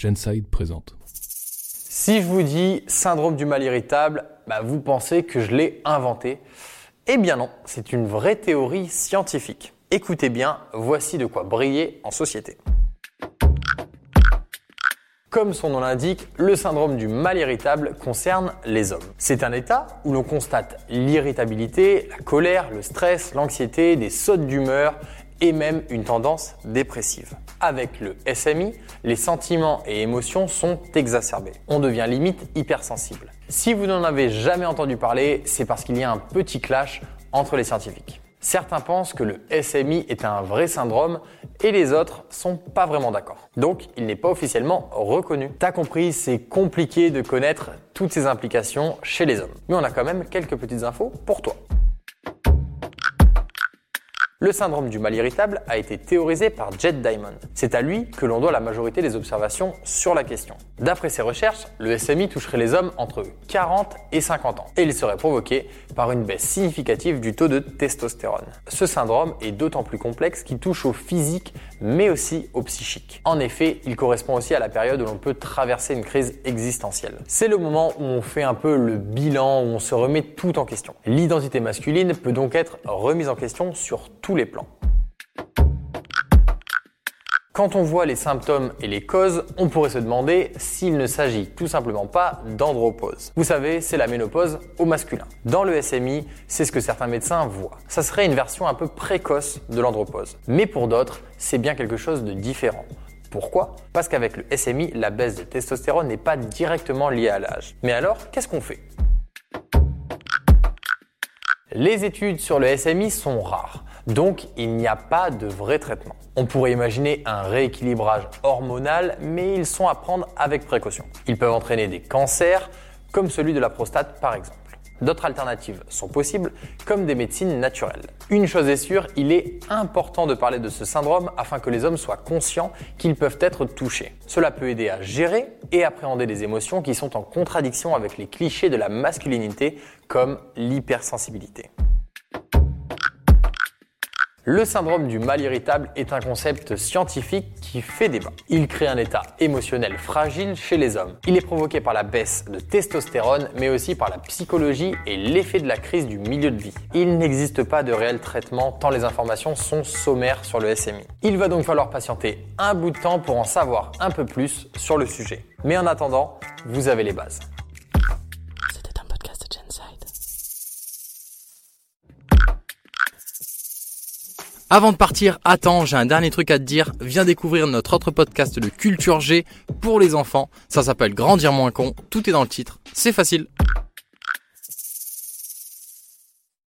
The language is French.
Genside présente. Si je vous dis syndrome du mal irritable, bah, vous pensez que je l'ai inventé. Eh bien non, c'est une vraie théorie scientifique. Écoutez bien, voici de quoi briller en société. Comme son nom l'indique, le syndrome du mal irritable concerne les hommes. C'est un état où l'on constate l'irritabilité, la colère, le stress, l'anxiété, des sautes d'humeur et même une tendance dépressive. Avec le SMI, les sentiments et émotions sont exacerbés. On devient limite hypersensible. Si vous n'en avez jamais entendu parler, c'est parce qu'il y a un petit clash entre les scientifiques. Certains pensent que le SMI est un vrai syndrome et les autres sont pas vraiment d'accord. Donc, il n'est pas officiellement reconnu. T'as compris, c'est compliqué de connaître toutes ces implications chez les hommes. Mais on a quand même quelques petites infos pour toi. Le syndrome du mal irritable a été théorisé par Jet Diamond. C'est à lui que l'on doit la majorité des observations sur la question. D'après ses recherches, le SMI toucherait les hommes entre 40 et 50 ans et il serait provoqué par une baisse significative du taux de testostérone. Ce syndrome est d'autant plus complexe qu'il touche au physique mais aussi au psychique. En effet, il correspond aussi à la période où l'on peut traverser une crise existentielle. C'est le moment où on fait un peu le bilan, où on se remet tout en question. L'identité masculine peut donc être remise en question sur les plans. Quand on voit les symptômes et les causes, on pourrait se demander s'il ne s'agit tout simplement pas d'andropause. Vous savez, c'est la ménopause au masculin. Dans le SMI, c'est ce que certains médecins voient. Ça serait une version un peu précoce de l'andropause. Mais pour d'autres, c'est bien quelque chose de différent. Pourquoi? Parce qu'avec le SMI, la baisse de testostérone n'est pas directement liée à l'âge. Mais alors, qu'est-ce qu'on fait? Les études sur le SMI sont rares. Donc il n'y a pas de vrai traitement. On pourrait imaginer un rééquilibrage hormonal, mais ils sont à prendre avec précaution. Ils peuvent entraîner des cancers, comme celui de la prostate par exemple. D'autres alternatives sont possibles, comme des médecines naturelles. Une chose est sûre, il est important de parler de ce syndrome afin que les hommes soient conscients qu'ils peuvent être touchés. Cela peut aider à gérer et appréhender des émotions qui sont en contradiction avec les clichés de la masculinité, comme l'hypersensibilité. Le syndrome du mal irritable est un concept scientifique qui fait débat. Il crée un état émotionnel fragile chez les hommes. Il est provoqué par la baisse de testostérone, mais aussi par la psychologie et l'effet de la crise du milieu de vie. Il n'existe pas de réel traitement tant les informations sont sommaires sur le SMI. Il va donc falloir patienter un bout de temps pour en savoir un peu plus sur le sujet. Mais en attendant, vous avez les bases. Avant de partir, attends, j'ai un dernier truc à te dire. Viens découvrir notre autre podcast de Culture G pour les enfants. Ça s'appelle Grandir moins con. Tout est dans le titre. C'est facile.